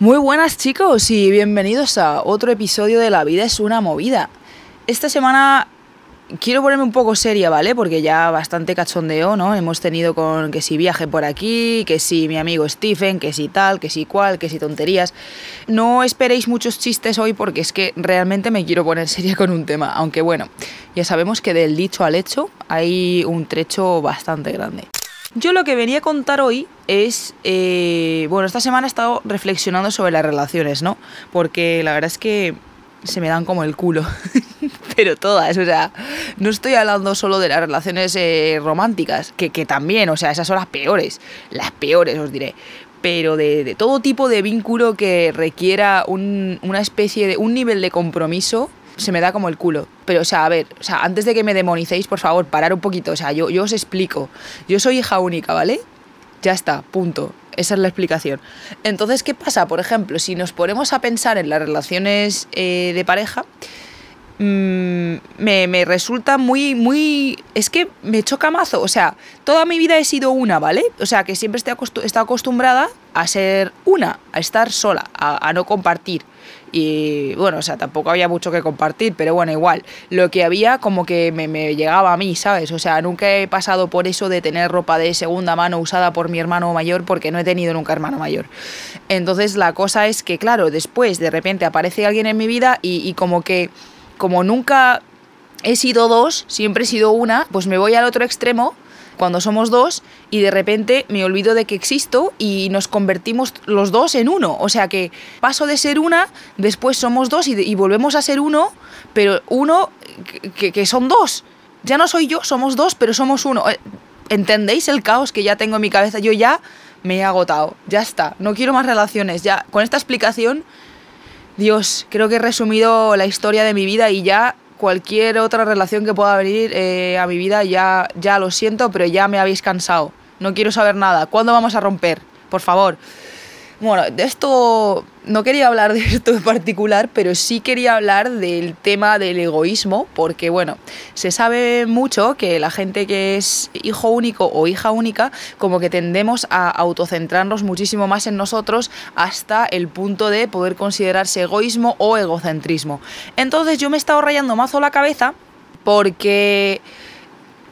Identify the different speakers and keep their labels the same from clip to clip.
Speaker 1: Muy buenas chicos y bienvenidos a otro episodio de La vida es una movida. Esta semana quiero ponerme un poco seria, ¿vale? Porque ya bastante cachondeo, ¿no? Hemos tenido con que si viaje por aquí, que si mi amigo Stephen, que si tal, que si cual, que si tonterías. No esperéis muchos chistes hoy porque es que realmente me quiero poner seria con un tema. Aunque bueno, ya sabemos que del dicho al hecho hay un trecho bastante grande. Yo lo que venía a contar hoy es, eh, bueno, esta semana he estado reflexionando sobre las relaciones, ¿no? Porque la verdad es que se me dan como el culo, pero todas, o sea, no estoy hablando solo de las relaciones eh, románticas, que, que, también, o sea, esas son las peores, las peores os diré, pero de, de todo tipo de vínculo que requiera un, una especie de, un nivel de compromiso se me da como el culo. Pero, o sea, a ver, o sea, antes de que me demonicéis, por favor, parar un poquito. O sea, yo, yo os explico. Yo soy hija única, ¿vale? Ya está, punto. Esa es la explicación. Entonces, ¿qué pasa? Por ejemplo, si nos ponemos a pensar en las relaciones eh, de pareja, mmm, me, me, resulta muy, muy... Es que me choca mazo. O sea, toda mi vida he sido una, ¿vale? O sea, que siempre acostu estado acostumbrada a ser una, a estar sola, a, no compartir y bueno, o sea, tampoco había mucho que compartir, pero bueno, igual, lo que había como que me, me, llegaba a mí, ¿sabes? O sea, nunca he pasado por eso de tener ropa de segunda mano usada por mi hermano mayor porque no he tenido nunca hermano mayor. Entonces la cosa es que, claro, después de repente aparece alguien en mi vida y como que, como nunca he sido dos, siempre he sido una, pues me voy al otro extremo cuando somos dos y de repente me olvido de que existo y nos convertimos los dos en uno. O sea que paso de ser una, después somos dos y, volvemos a ser uno, pero uno que, que, son dos. Ya no soy yo, somos dos, pero somos uno. ¿Entendéis el caos que ya tengo en mi cabeza? Yo ya me he agotado, ya está, no quiero más relaciones, ya con esta explicación, Dios, creo que he resumido la historia de mi vida y ya cualquier otra relación que pueda venir eh, a mi vida, ya, ya lo siento, pero ya me habéis cansado. No quiero saber nada. ¿Cuándo vamos a romper? Por favor. Bueno, de esto no quería hablar de esto en particular, pero sí quería hablar del tema del egoísmo, porque bueno, se sabe mucho que la gente que es hijo único o hija única, como que tendemos a autocentrarnos muchísimo más en nosotros hasta el punto de poder considerarse egoísmo o egocentrismo. Entonces yo me he estado rayando mazo la cabeza porque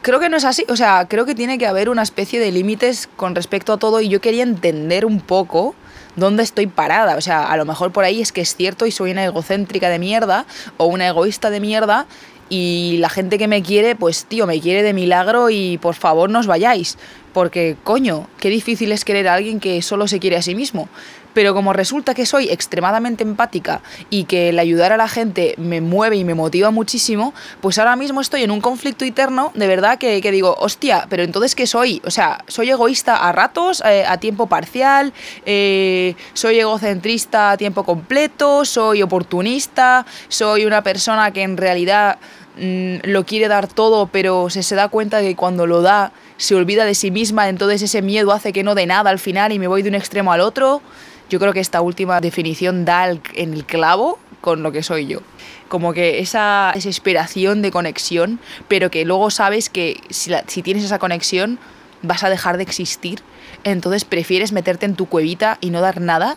Speaker 1: creo que no es así. O sea, creo que tiene que haber una especie de límites con respecto a todo y yo quería entender un poco dónde estoy parada. O sea, a lo mejor por ahí es que es cierto y soy una egocéntrica de mierda o una egoísta de mierda y la gente que me quiere, pues tío, me quiere de milagro y por favor no os vayáis. Porque, coño, qué difícil es querer a alguien que solo se quiere a sí mismo. Pero como resulta que soy extremadamente empática y que el ayudar a la gente me mueve y me motiva muchísimo, pues ahora mismo estoy en un conflicto interno, de verdad, que, que digo, hostia, pero entonces ¿qué soy? O sea, soy egoísta a ratos, eh, a tiempo parcial, eh, soy egocentrista a tiempo completo, soy oportunista, soy una persona que en realidad mmm, lo quiere dar todo, pero se, se da cuenta que cuando lo da se olvida de sí misma, entonces ese miedo hace que no dé nada al final y me voy de un extremo al otro. Yo creo que esta última definición da en el clavo con lo que soy yo. Como que esa desesperación de conexión, pero que luego sabes que si, tienes esa conexión vas a dejar de existir, entonces prefieres meterte en tu cuevita y no dar nada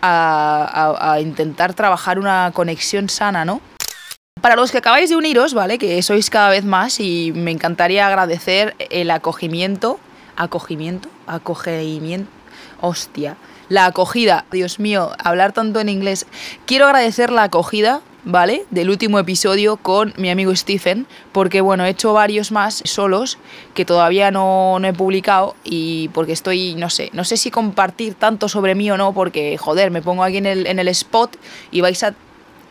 Speaker 1: a intentar trabajar una conexión sana, ¿no? Para los que acabáis de uniros, ¿vale? Que sois cada vez más y me encantaría agradecer el acogimiento. ¿Acogimiento? Acogimiento. Hostia. La acogida. Dios mío, hablar tanto en inglés. Quiero agradecer la acogida, ¿vale? Del último episodio con mi amigo Stephen, porque bueno, he hecho varios más solos que todavía no, no, he publicado y porque estoy, no sé, no sé si compartir tanto sobre mí o no, porque joder, me pongo aquí en el, en el spot y vais a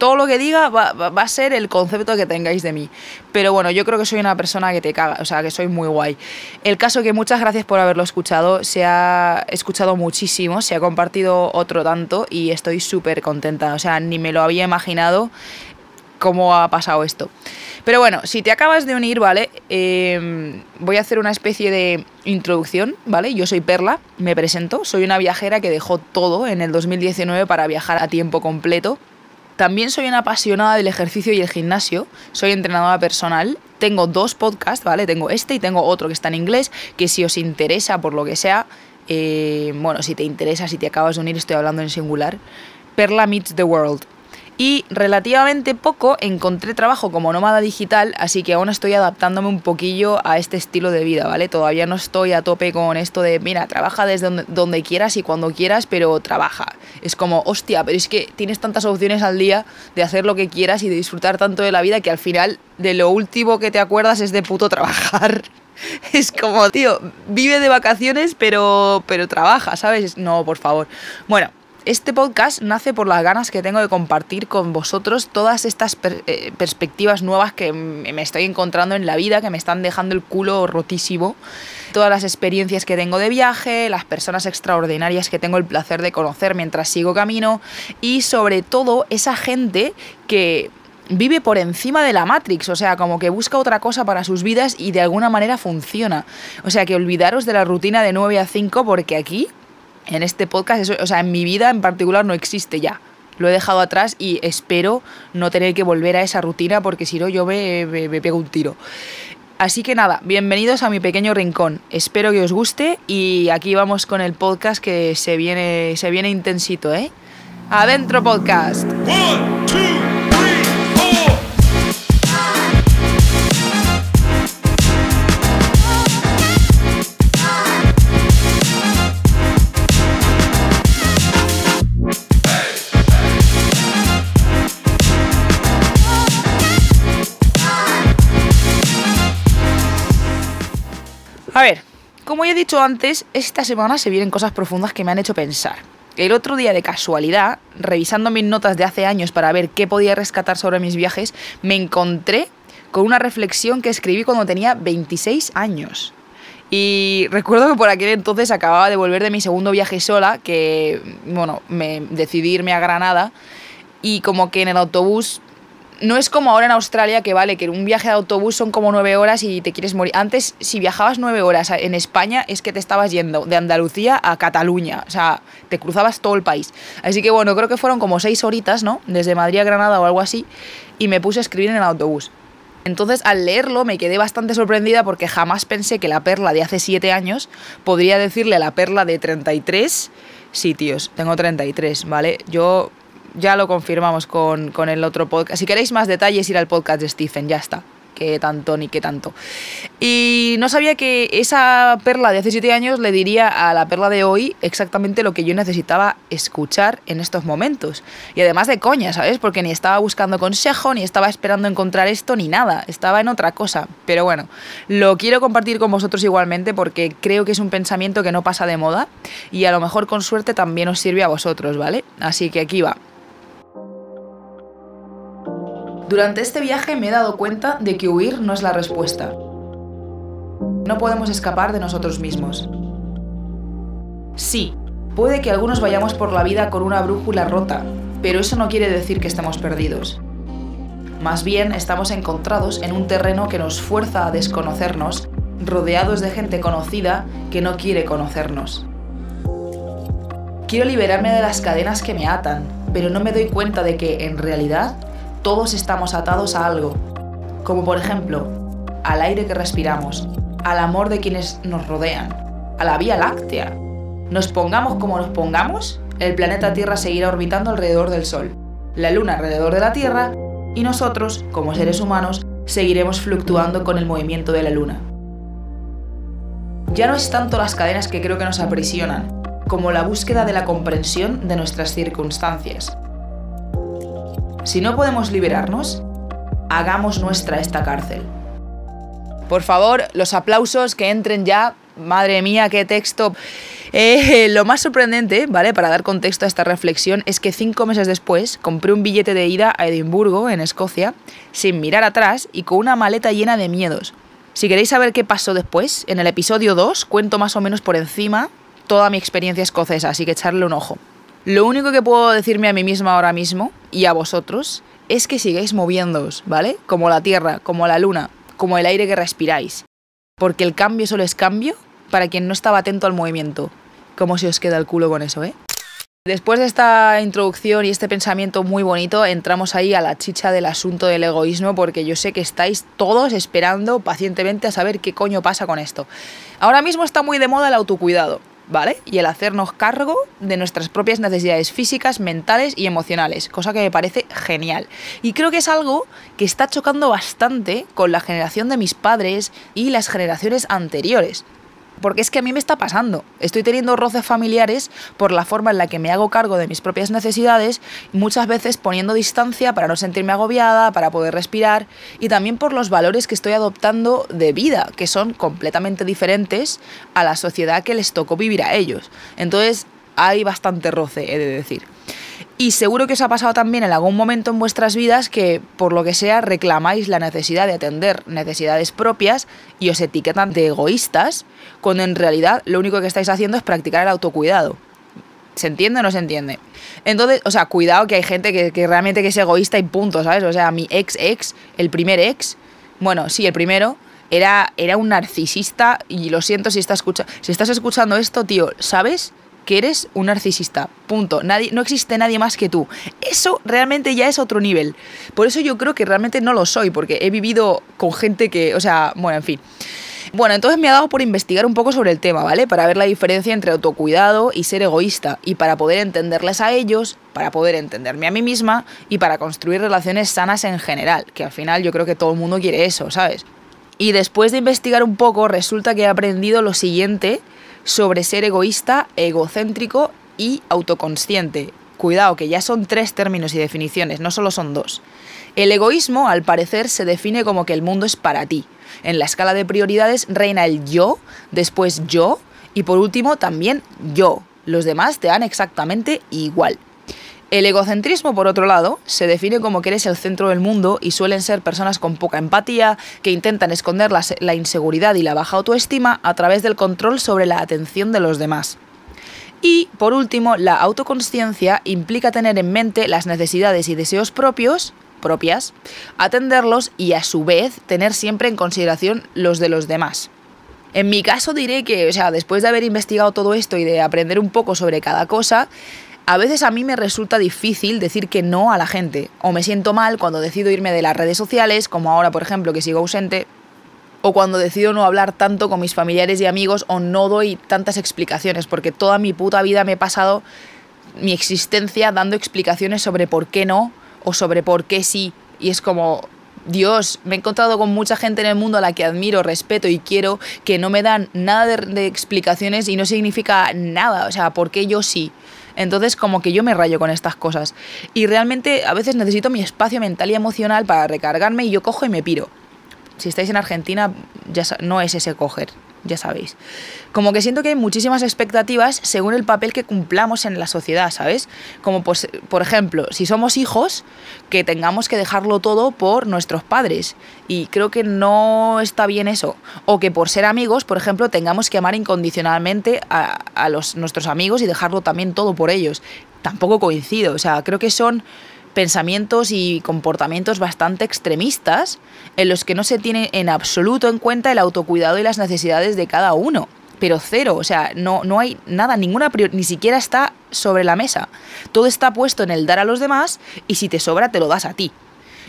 Speaker 1: todo lo que diga va, a ser el concepto que tengáis de mí. Pero bueno, yo creo que soy una persona que te caga, o sea, que soy muy guay. El caso que muchas gracias por haberlo escuchado, se ha escuchado muchísimo, se ha compartido otro tanto y estoy súper contenta, o sea, ni me lo había imaginado cómo ha pasado esto. Pero bueno, si te acabas de unir, ¿vale? Eh, voy a hacer una especie de introducción, ¿vale? Yo soy Perla, me presento, soy una viajera que dejó todo en el 2019 para viajar a tiempo completo también soy una apasionada del ejercicio y el gimnasio, soy entrenadora personal, tengo dos podcasts, ¿vale? Tengo este y tengo otro que está en inglés, que si os interesa por lo que sea, Eh, bueno, si te interesa, si te acabas de unir, estoy hablando en singular. Perla Meets the World. Y relativamente poco encontré trabajo como nómada digital, así que aún estoy adaptándome un poquillo a este estilo de vida, ¿vale? Todavía no estoy a tope con esto de, mira, trabaja desde donde, quieras y cuando quieras, pero trabaja. Es como, hostia, pero es que tienes tantas opciones al día de hacer lo que quieras y de disfrutar tanto de la vida que al final de lo último que te acuerdas es de puto trabajar. Es como, tío, vive de vacaciones, pero, pero trabaja, ¿sabes? No, por favor. Bueno, este podcast nace por las ganas que tengo de compartir con vosotros todas estas eh, perspectivas nuevas que me estoy encontrando en la vida, que me están dejando el culo rotísimo. Todas las experiencias que tengo de viaje, las personas extraordinarias que tengo el placer de conocer mientras sigo camino y sobre todo esa gente que vive por encima de la Matrix, o sea, como que busca otra cosa para sus vidas y de alguna manera funciona. O sea, que olvidaros de la rutina de 9 a 5 porque aquí en este podcast, eso, o sea, en mi vida en particular no existe ya. Lo he dejado atrás y espero no tener que volver a esa rutina porque si no yo me, me, pego un tiro. Así que nada, bienvenidos a mi pequeño rincón. Espero que os guste y aquí vamos con el podcast que se viene, se viene intensito, ¿eh? Adentro podcast. Como ya he dicho antes, esta semana se vienen cosas profundas que me han hecho pensar. El otro día, de casualidad, revisando mis notas de hace años para ver qué podía rescatar sobre mis viajes, me encontré con una reflexión que escribí cuando tenía 26 años. Y recuerdo que por aquel entonces acababa de volver de mi segundo viaje sola, que, bueno, me decidí irme a Granada y como que en el autobús no es como ahora en Australia que vale, que un viaje de autobús son como nueve horas y te quieres morir. Antes, si viajabas nueve horas en España, es que te estabas yendo de Andalucía a Cataluña. O sea, te cruzabas todo el país. Así que bueno, creo que fueron como seis horitas, ¿no? Desde Madrid a Granada o algo así. Y me puse a escribir en el autobús. Entonces, al leerlo, me quedé bastante sorprendida porque jamás pensé que la perla de hace siete años podría decirle a la perla de 33 sitios. Tengo 33, ¿vale? Yo ya lo confirmamos con, el otro podcast. Si queréis más detalles, ir al podcast de Stephen, ya está. Que tanto ni que tanto. Y no sabía que esa perla de hace 7 años le diría a la perla de hoy exactamente lo que yo necesitaba escuchar en estos momentos. Y además de coña, ¿sabes? Porque ni estaba buscando consejo, ni estaba esperando encontrar esto, ni nada. Estaba en otra cosa. Pero bueno, lo quiero compartir con vosotros igualmente porque creo que es un pensamiento que no pasa de moda y a lo mejor con suerte también os sirve a vosotros, ¿vale? Así que aquí va. Durante este viaje me he dado cuenta de que huir no es la respuesta. No podemos escapar de nosotros mismos. Sí, puede que algunos vayamos por la vida con una brújula rota, pero eso no quiere decir que estemos perdidos. Más bien estamos encontrados en un terreno que nos fuerza a desconocernos, rodeados de gente conocida que no quiere conocernos. Quiero liberarme de las cadenas que me atan, pero no me doy cuenta de que, en realidad, todos estamos atados a algo, como por ejemplo al aire que respiramos, al amor de quienes nos rodean, a la Vía Láctea. Nos pongamos como nos pongamos, el planeta Tierra seguirá orbitando alrededor del Sol, la Luna alrededor de la Tierra y nosotros, como seres humanos, seguiremos fluctuando con el movimiento de la Luna. Ya no es tanto las cadenas que creo que nos aprisionan, como la búsqueda de la comprensión de nuestras circunstancias, si no podemos liberarnos, hagamos nuestra esta cárcel. Por favor, los aplausos que entren ya. Madre mía, qué texto. Eh, lo más sorprendente, ¿vale? Para dar contexto a esta reflexión, es que cinco meses después compré un billete de ida a Edimburgo, en Escocia, sin mirar atrás y con una maleta llena de miedos. Si queréis saber qué pasó después, en el episodio 2 cuento más o menos por encima toda mi experiencia escocesa, así que echarle un ojo. Lo único que puedo decirme a mí misma ahora mismo y a vosotros es que sigáis moviéndoos, ¿vale? Como la tierra, como la luna, como el aire que respiráis. Porque el cambio solo es cambio para quien no estaba atento al movimiento. ¿Cómo se os queda el culo con eso, eh? Después de esta introducción y este pensamiento muy bonito, entramos ahí a la chicha del asunto del egoísmo porque yo sé que estáis todos esperando pacientemente a saber qué coño pasa con esto. Ahora mismo está muy de moda el autocuidado. Y el hacernos cargo de nuestras propias necesidades físicas, mentales y emocionales, cosa que me parece genial. Y creo que es algo que está chocando bastante con la generación de mis padres y las generaciones anteriores. Porque es que a mí me está pasando. Estoy teniendo roces familiares por la forma en la que me hago cargo de mis propias necesidades, muchas veces poniendo distancia para no sentirme agobiada, para poder respirar, y también por los valores que estoy adoptando de vida, que son completamente diferentes a la sociedad que les tocó vivir a ellos. Entonces hay bastante roce, he de decir. Y seguro que os ha pasado también en algún momento en vuestras vidas que, por lo que sea, reclamáis la necesidad de atender necesidades propias y os etiquetan de egoístas, cuando en realidad lo único que estáis haciendo es practicar el autocuidado. ¿Se entiende o no se entiende? Entonces, o sea, cuidado que hay gente que, realmente que es egoísta y punto, ¿sabes? O sea, mi ex ex, el primer ex, bueno, sí, el primero, era, era un narcisista y lo siento si, está si estás escuchando esto, tío, ¿sabes? Que eres un narcisista. Punto. Nadie, no existe nadie más que tú. Eso realmente ya es otro nivel. Por eso yo creo que realmente no lo soy, porque he vivido con gente que, o sea, bueno, en fin. Bueno, entonces me ha dado por investigar un poco sobre el tema, ¿vale? Para ver la diferencia entre autocuidado y ser egoísta, y para poder entenderles a ellos, para poder entenderme a mí misma y para construir relaciones sanas en general, que al final yo creo que todo el mundo quiere eso, ¿sabes? Y después de investigar un poco, resulta que he aprendido lo siguiente sobre ser egoísta, egocéntrico y autoconsciente. Cuidado, que ya son tres términos y definiciones, no solo son dos. El egoísmo, al parecer, se define como que el mundo es para ti. En la escala de prioridades reina el yo, después yo y por último también yo. Los demás te dan exactamente igual. El egocentrismo, por otro lado, se define como que eres el centro del mundo y suelen ser personas con poca empatía, que intentan esconder la, inseguridad y la baja autoestima a través del control sobre la atención de los demás. Y, por último, la autoconsciencia implica tener en mente las necesidades y deseos propios, propias, atenderlos y a su vez tener siempre en consideración los de los demás. En mi caso diré que, o sea, después de haber investigado todo esto y de aprender un poco sobre cada cosa, a veces a mí me resulta difícil decir que no a la gente, o me siento mal cuando decido irme de las redes sociales, como ahora por ejemplo que sigo ausente, o cuando decido no hablar tanto con mis familiares y amigos o no doy tantas explicaciones, porque toda mi puta vida me he pasado mi existencia dando explicaciones sobre por qué no o sobre por qué sí. Y es como, Dios, me he encontrado con mucha gente en el mundo a la que admiro, respeto y quiero, que no me dan nada de, explicaciones y no significa nada. O sea, ¿por qué yo sí? Entonces como que yo me rayo con estas cosas. Y realmente a veces necesito mi espacio mental y emocional para recargarme y yo cojo y me piro. Si estáis en Argentina, ya no es ese coger, ya sabéis. Como que siento que hay muchísimas expectativas según el papel que cumplamos en la sociedad, ¿sabes? Como pues, por ejemplo, si somos hijos, que tengamos que dejarlo todo por nuestros padres. Y creo que no está bien eso. O que por ser amigos, por ejemplo, tengamos que amar incondicionalmente a, a los, nuestros amigos y dejarlo también todo por ellos. Tampoco coincido. O sea, creo que son pensamientos y comportamientos bastante extremistas en los que no se tiene en absoluto en cuenta el autocuidado y las necesidades de cada uno. Pero cero, o sea, no, no hay nada, ninguna ni siquiera está sobre la mesa. Todo está puesto en el dar a los demás y si te sobra te lo das a ti.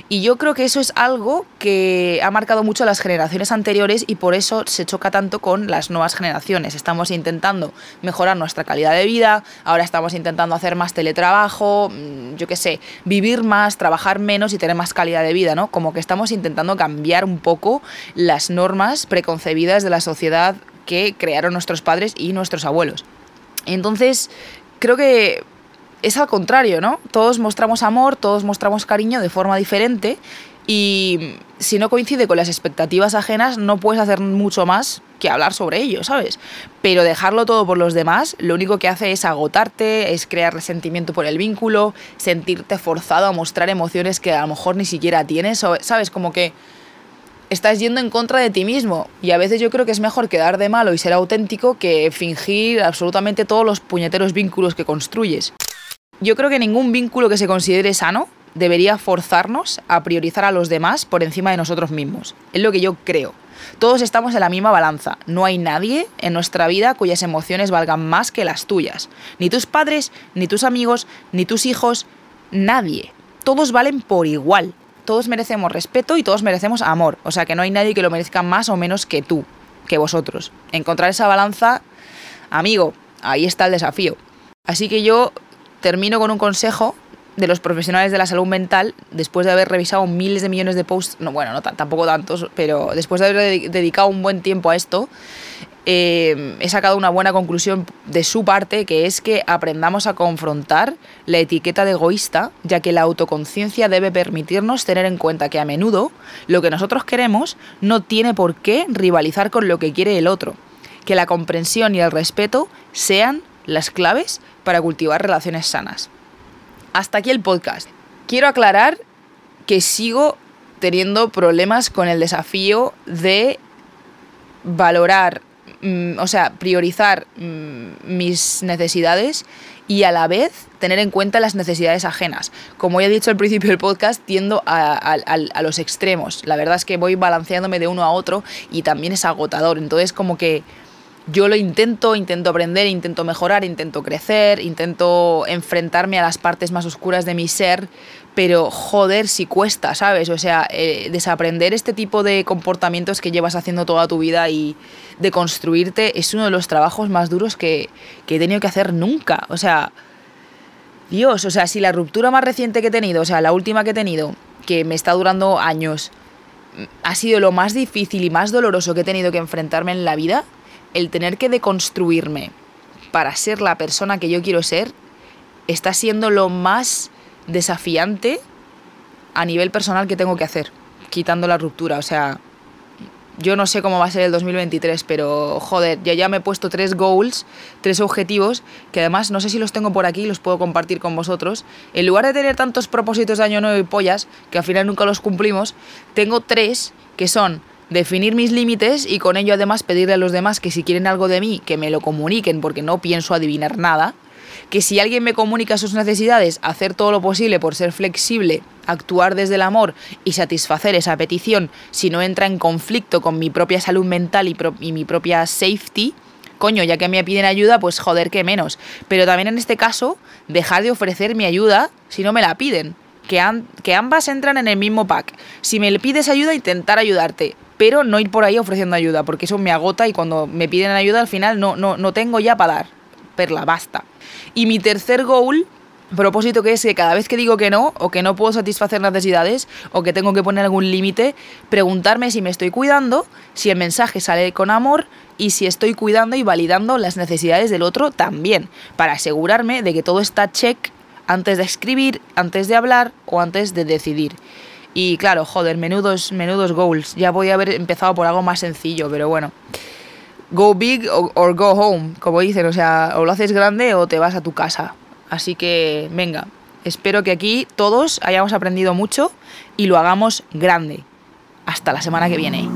Speaker 1: Y yo creo que eso es algo que ha marcado mucho a las generaciones anteriores y por eso se choca tanto con las nuevas generaciones. Estamos intentando mejorar nuestra calidad de vida, ahora estamos intentando hacer más teletrabajo, mm, yo qué sé, vivir más, trabajar menos y tener más calidad de vida, ¿no? Como que estamos intentando cambiar un poco las normas preconcebidas de la sociedad que crearon nuestros padres y nuestros abuelos. Entonces, creo que es al contrario, ¿no? Todos mostramos amor, todos mostramos cariño de forma diferente y si no coincide con las expectativas ajenas no puedes hacer mucho más que hablar sobre ello, ¿sabes? Pero dejarlo todo por los demás lo único que hace es agotarte, es crear resentimiento por el vínculo, sentirte forzado a mostrar emociones que a lo mejor ni siquiera tienes, ¿sabes? Como que estás yendo en contra de ti mismo. Y a veces yo creo que es mejor quedar de malo y ser auténtico que fingir absolutamente todos los puñeteros vínculos que construyes. Yo creo que ningún vínculo que se considere sano debería forzarnos a priorizar a los demás por encima de nosotros mismos. Es lo que yo creo. Todos estamos en la misma balanza. No hay nadie en nuestra vida cuyas emociones valgan más que las tuyas. Ni tus padres, ni tus amigos, ni tus hijos, nadie. Todos valen por igual. Todos merecemos respeto y todos merecemos amor. O sea que no hay nadie que lo merezca más o menos que tú, que vosotros. Encontrar esa balanza, amigo, ahí está el desafío. Así que yo termino con un consejo de los profesionales de la salud mental, después de haber revisado miles de millones de posts, no, bueno, no tampoco tantos, pero después de haber dedicado un buen tiempo a esto, eh, he sacado una buena conclusión de su parte, que es que aprendamos a confrontar la etiqueta de egoísta, ya que la autoconciencia debe permitirnos tener en cuenta que a menudo lo que nosotros queremos no tiene por qué rivalizar con lo que quiere el otro, que la comprensión y el respeto sean las claves para cultivar relaciones sanas. Hasta aquí el podcast. Quiero aclarar que sigo teniendo problemas con el desafío de valorar, mm, o sea, priorizar mm, mis necesidades y a la vez tener en cuenta las necesidades ajenas. Como ya he dicho al principio del podcast, tiendo a, a, los extremos. La verdad es que voy balanceándome de uno a otro y también es agotador. Entonces como que yo lo intento, intento aprender, intento mejorar, intento crecer, intento enfrentarme a las partes más oscuras de mi ser, pero joder, si cuesta, ¿sabes? O sea, eh, desaprender este tipo de comportamientos que llevas haciendo toda tu vida y de construirte es uno de los trabajos más duros que, que he tenido que hacer nunca. O sea, Dios, o sea, si la ruptura más reciente que he tenido, o sea, la última que he tenido, que me está durando años, ha sido lo más difícil y más doloroso que he tenido que enfrentarme en la vida, el tener que deconstruirme para ser la persona que yo quiero ser está siendo lo más desafiante a nivel personal que tengo que hacer, quitando la ruptura. O sea, yo no sé cómo va a ser el 2023, pero joder, ya ya me he puesto tres goals, tres objetivos, que además no sé si los tengo por aquí, los puedo compartir con vosotros. En lugar de tener tantos propósitos de año nuevo y pollas, que al final nunca los cumplimos, tengo tres que son definir mis límites y con ello además pedirle a los demás que si quieren algo de mí, que me lo comuniquen porque no pienso adivinar nada, que si alguien me comunica sus necesidades, hacer todo lo posible por ser flexible, actuar desde el amor y satisfacer esa petición si no entra en conflicto con mi propia salud mental y, mi propia safety, coño, ya que me piden ayuda, pues joder, que menos. Pero también en este caso, dejar de ofrecer mi ayuda si no me la piden. Que, que ambas entran en el mismo pack. Si me pides ayuda, intentar ayudarte pero no ir por ahí ofreciendo ayuda, porque eso me agota y cuando me piden ayuda al final no, no, no tengo ya para dar. Perla, basta. Y mi tercer goal propósito que es que cada vez que digo que no, o que no puedo satisfacer necesidades, o que tengo que poner algún límite, preguntarme si me estoy cuidando, si el mensaje sale con amor y si estoy cuidando y validando las necesidades del otro también, para asegurarme de que todo está check antes de escribir, antes de hablar o antes de decidir. Y claro, joder, menudos, menudos goals. Ya voy a haber empezado por algo más sencillo, pero bueno. Go big or, go home, como dicen. O sea, o lo haces grande o te vas a tu casa. Así que, venga, espero que aquí todos hayamos aprendido mucho y lo hagamos grande. Hasta la semana que viene.